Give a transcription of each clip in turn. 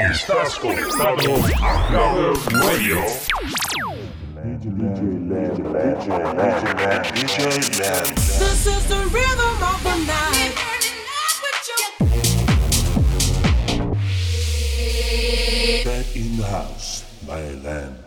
Estás conectado a Radio. This is the rhythm of the night. Back in the house, my land.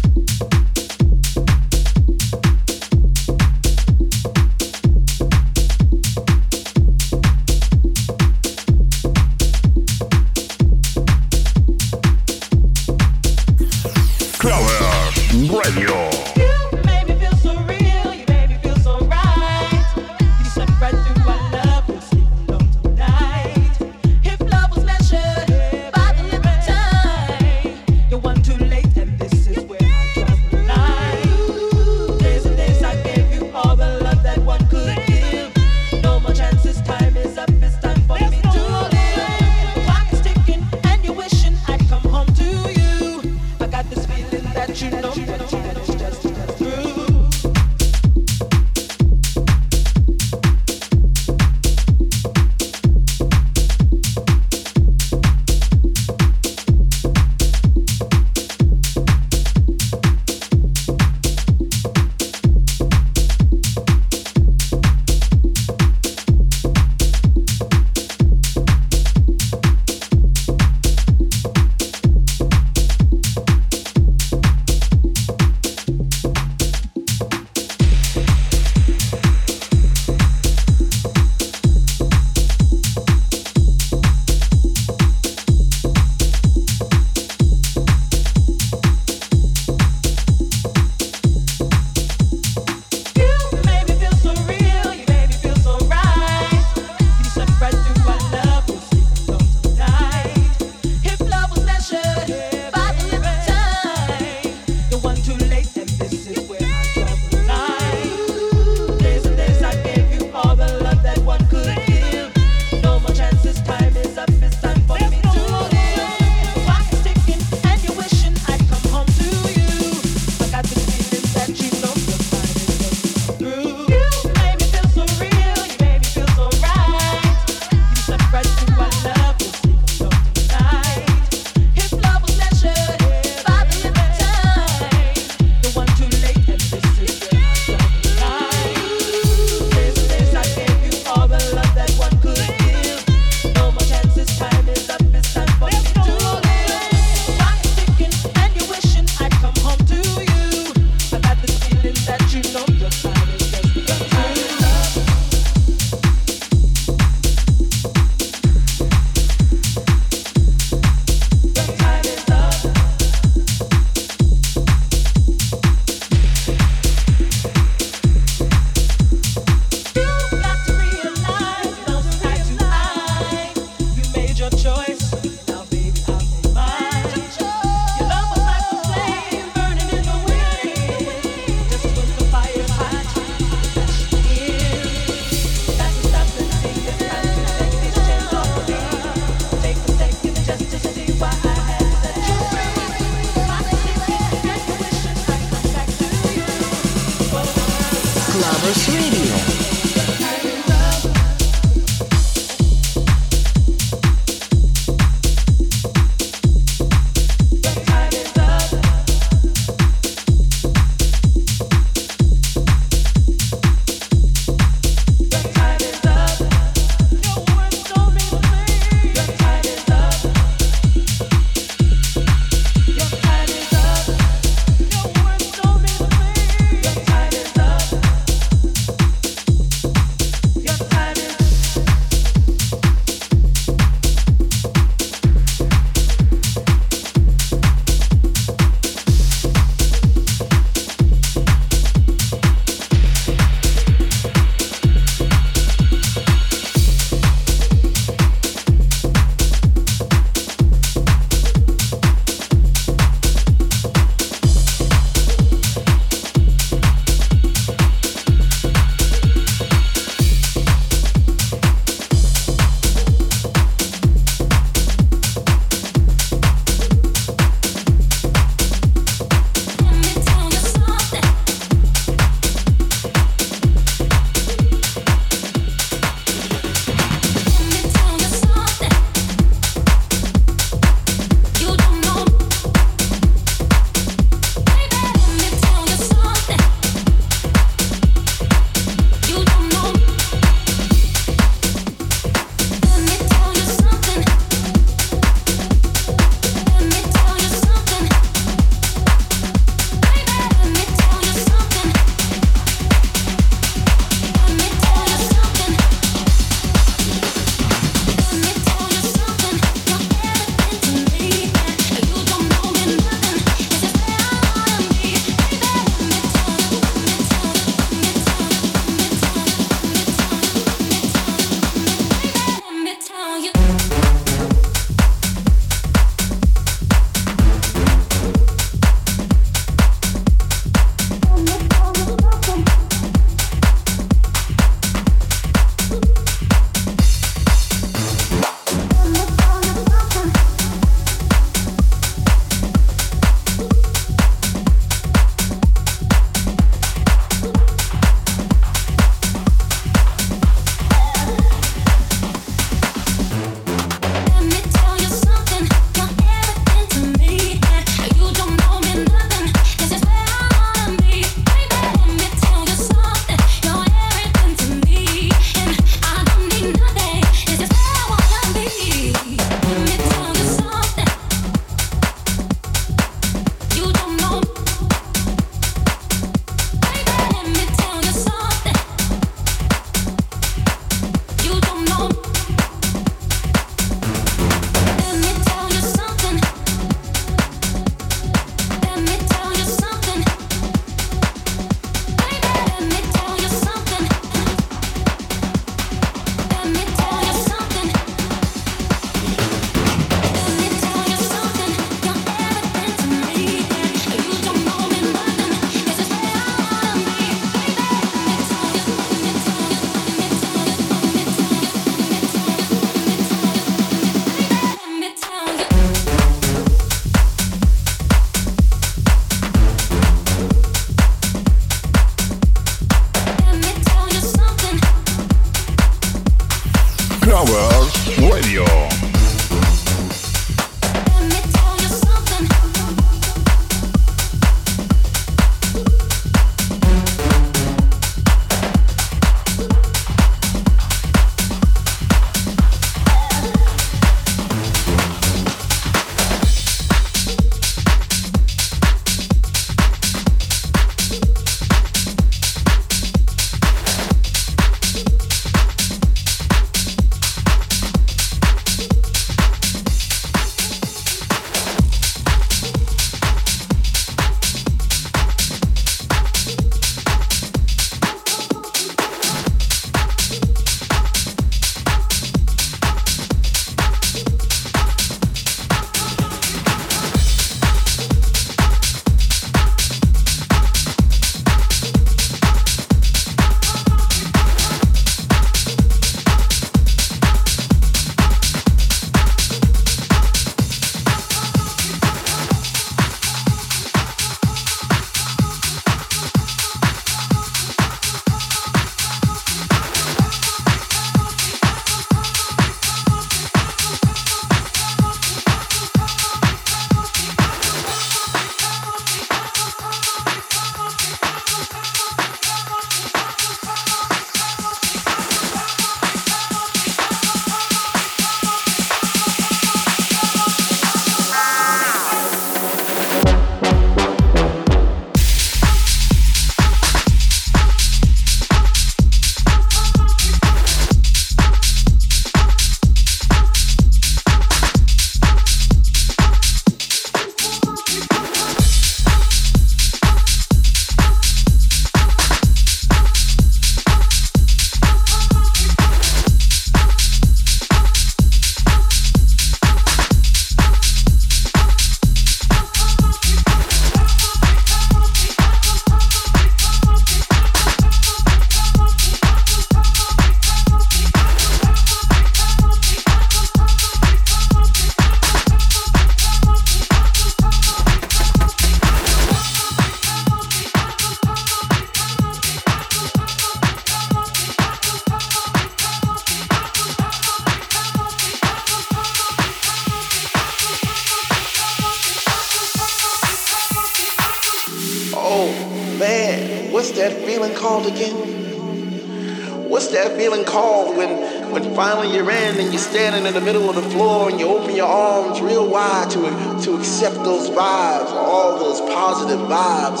Your arms real wide to, to accept those vibes, all those positive vibes,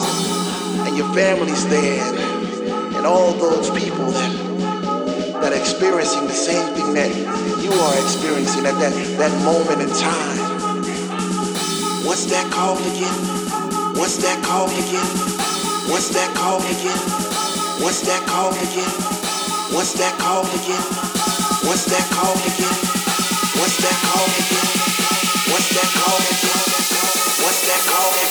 and your family's there, and all those people that, that are experiencing the same thing that you are experiencing at that, that moment in time. What's that called again? What's that called again? What's that called again? What's that called again? What's that called again? What's that called again? What's that called? What's that called? What's that called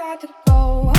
I could go.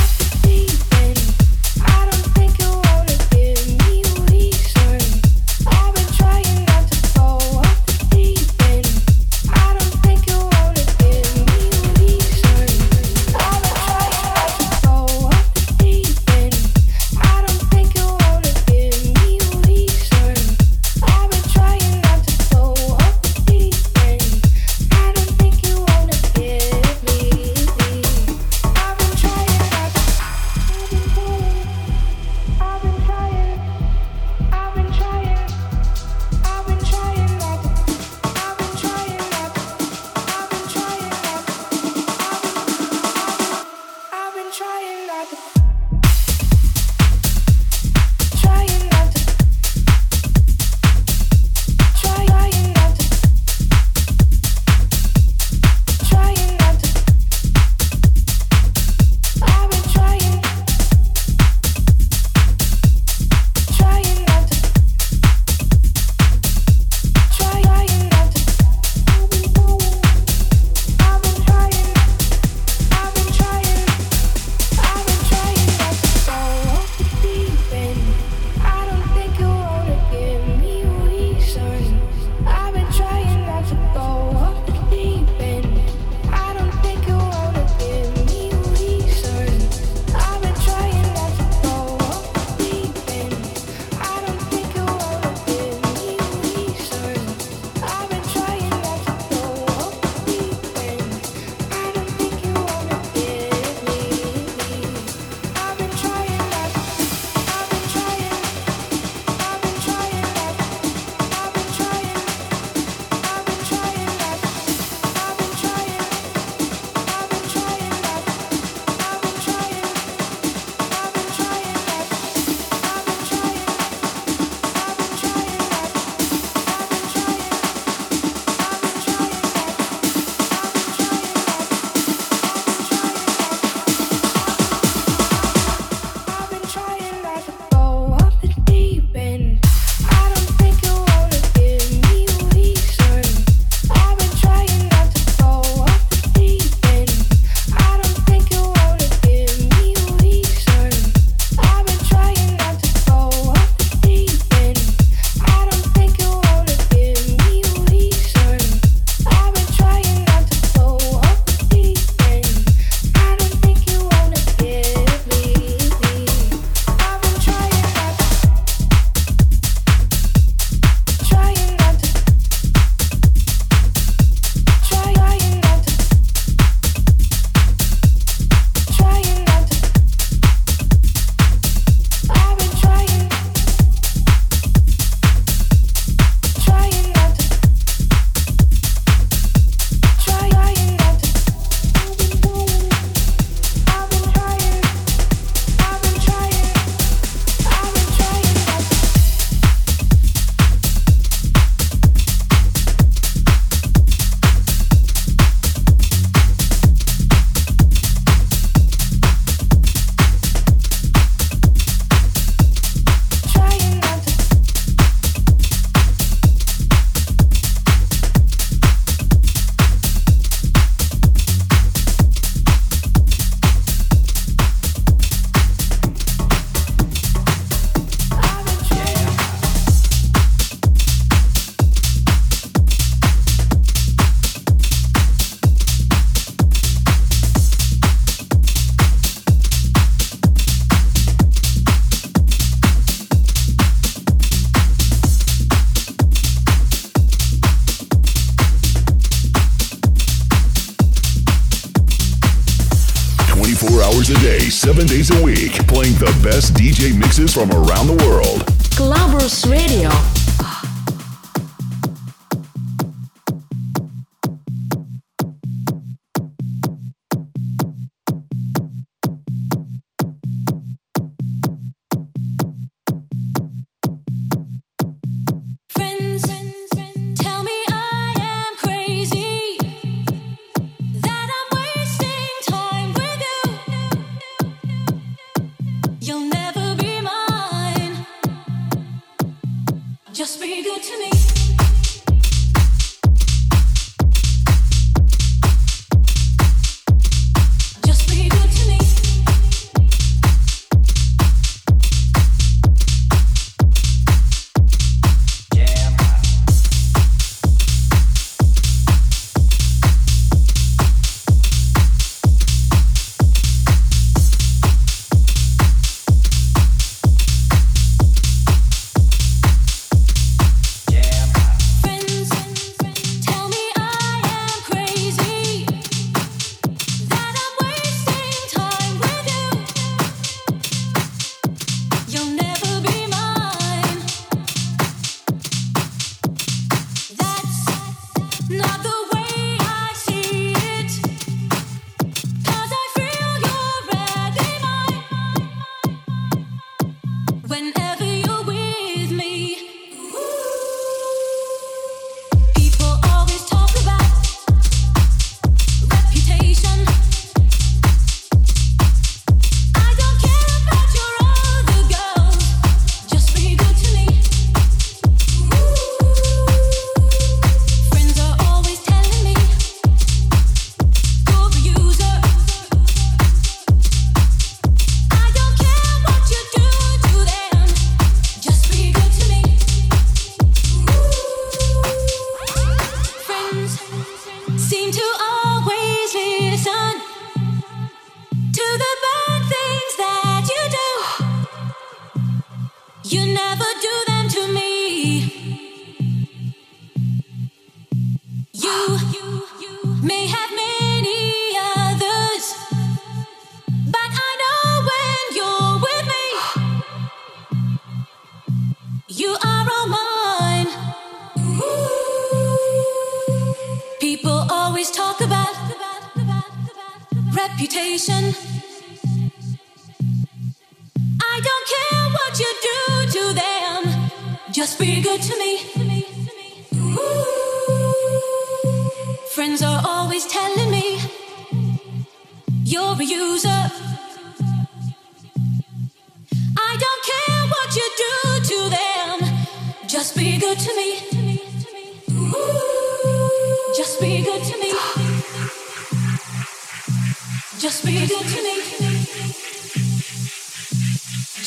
From around the world. Clubbers Radio.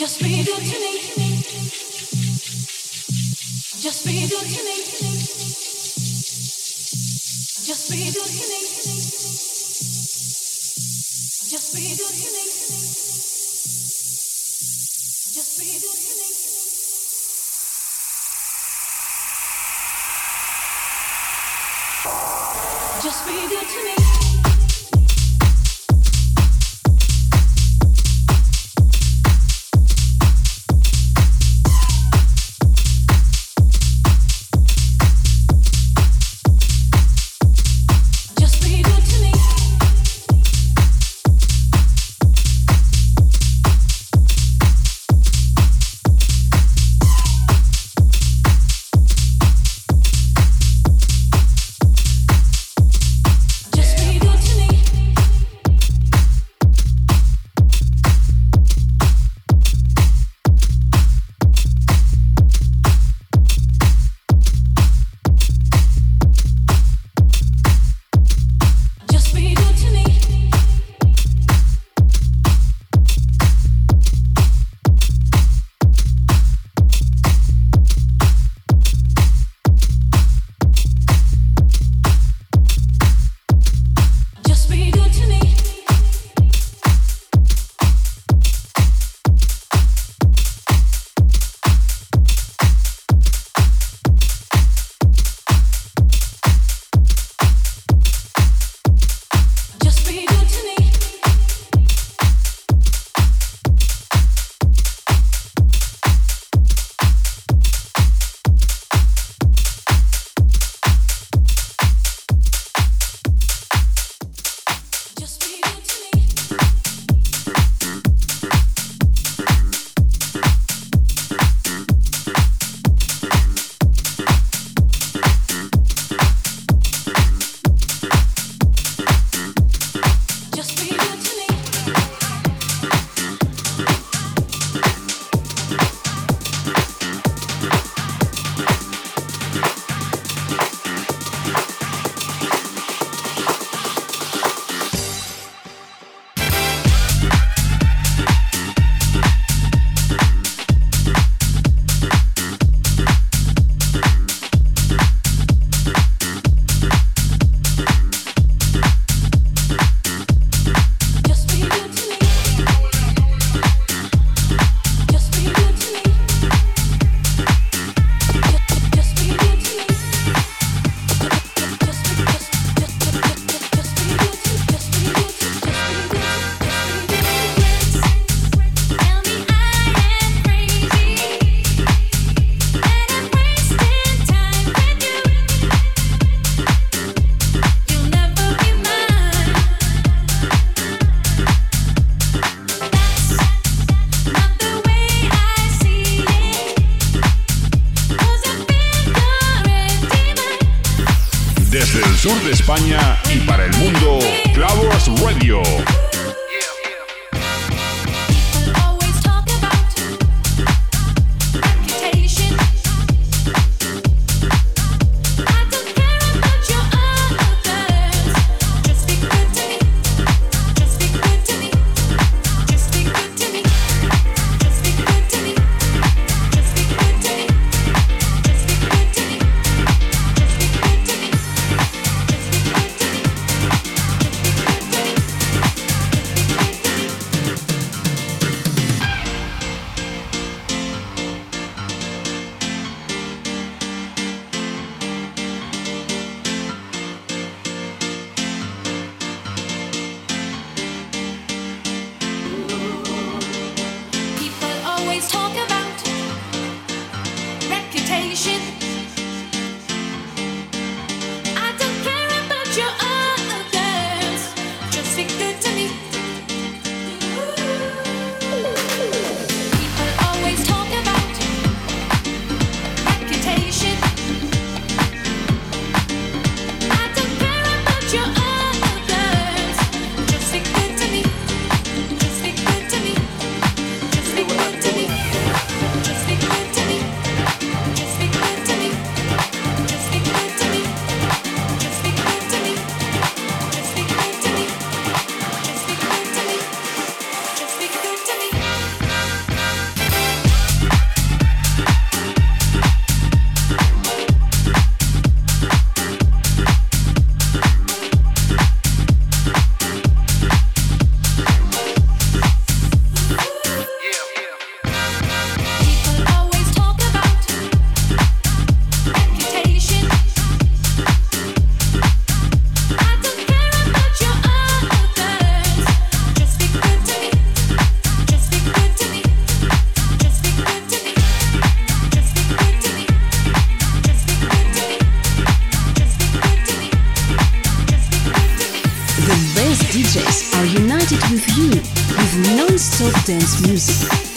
Just be good to me. Just be good to me. Just be good to me. Just be good to me. Just be good to me. Понятно. with you with non-stop dance music.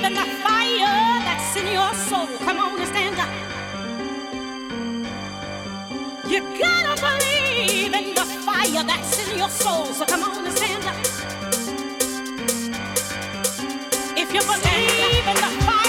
keeping the fire that's in your soul. Come on and stand up. You gotta believe in the fire that's in your soul. So come on and stand up. If you believe in the fire.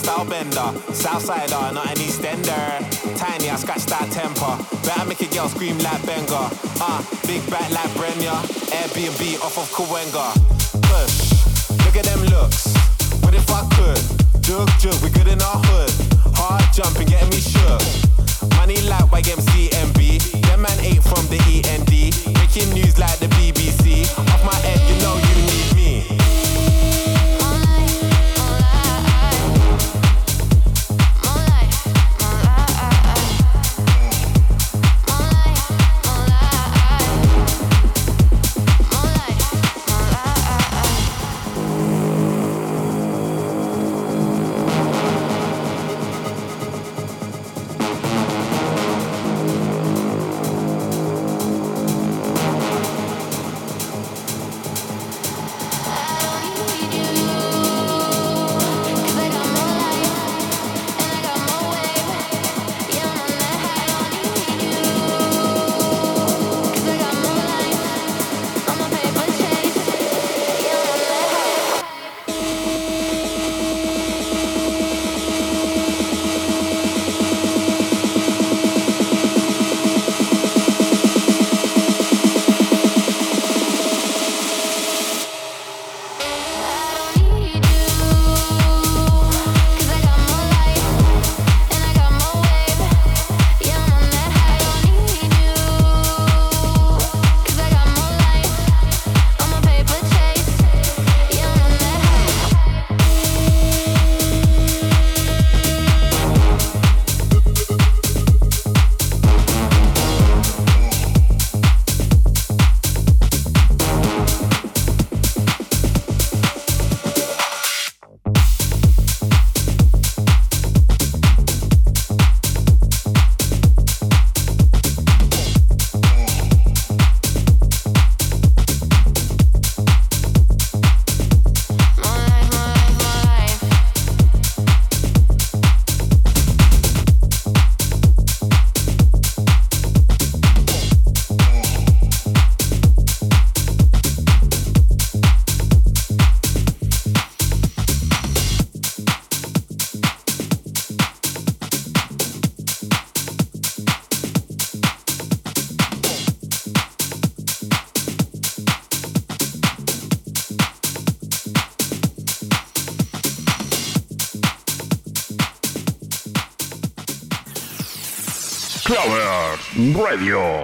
Style bender. Southsider, not an Eastender. Tiny, I scratch that temper. Better make a girl scream like Benga. Ah, uh, big back like Brenya. Airbnb off of Kawenga. Push, look at them looks. What if I could? Jug, jug, we good in our hood. Hard jumping, getting me shook. Money like YMCMB. Them man ate from the END. Making news like Radio.